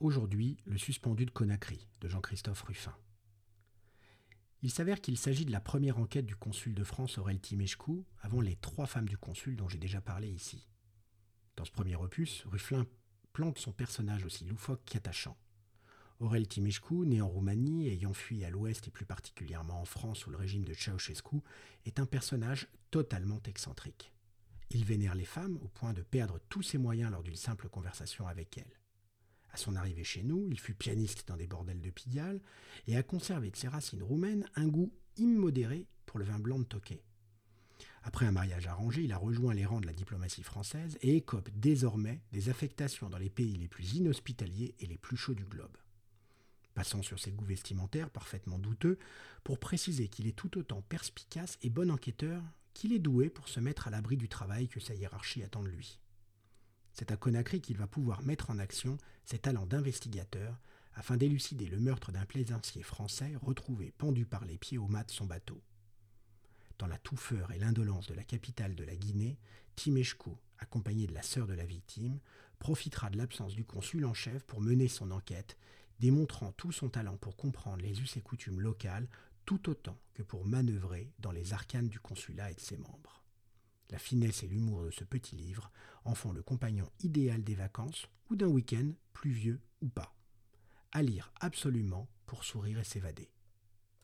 aujourd'hui le suspendu de Conakry de Jean-Christophe Ruffin. Il s'avère qu'il s'agit de la première enquête du consul de France Aurel Timeshkou avant les trois femmes du consul dont j'ai déjà parlé ici. Dans ce premier opus, Ruffin plante son personnage aussi loufoque qu'attachant. Aurel Timeshkou, né en Roumanie, ayant fui à l'ouest et plus particulièrement en France sous le régime de Ceausescu, est un personnage totalement excentrique. Il vénère les femmes au point de perdre tous ses moyens lors d'une simple conversation avec elles. À son arrivée chez nous, il fut pianiste dans des bordels de Pigalle et a conservé de ses racines roumaines un goût immodéré pour le vin blanc de Tokay. Après un mariage arrangé, il a rejoint les rangs de la diplomatie française et écope désormais des affectations dans les pays les plus inhospitaliers et les plus chauds du globe. Passons sur ses goûts vestimentaires parfaitement douteux pour préciser qu'il est tout autant perspicace et bon enquêteur qu'il est doué pour se mettre à l'abri du travail que sa hiérarchie attend de lui. C'est à Conakry qu'il va pouvoir mettre en action ses talents d'investigateur afin d'élucider le meurtre d'un plaisancier français retrouvé pendu par les pieds au mât de son bateau. Dans la touffeur et l'indolence de la capitale de la Guinée, Timeshko, accompagné de la sœur de la victime, profitera de l'absence du consul en chef pour mener son enquête, démontrant tout son talent pour comprendre les us et coutumes locales tout autant que pour manœuvrer dans les arcanes du consulat et de ses membres. La finesse et l'humour de ce petit livre en font le compagnon idéal des vacances ou d'un week-end, pluvieux ou pas. À lire absolument pour sourire et s'évader.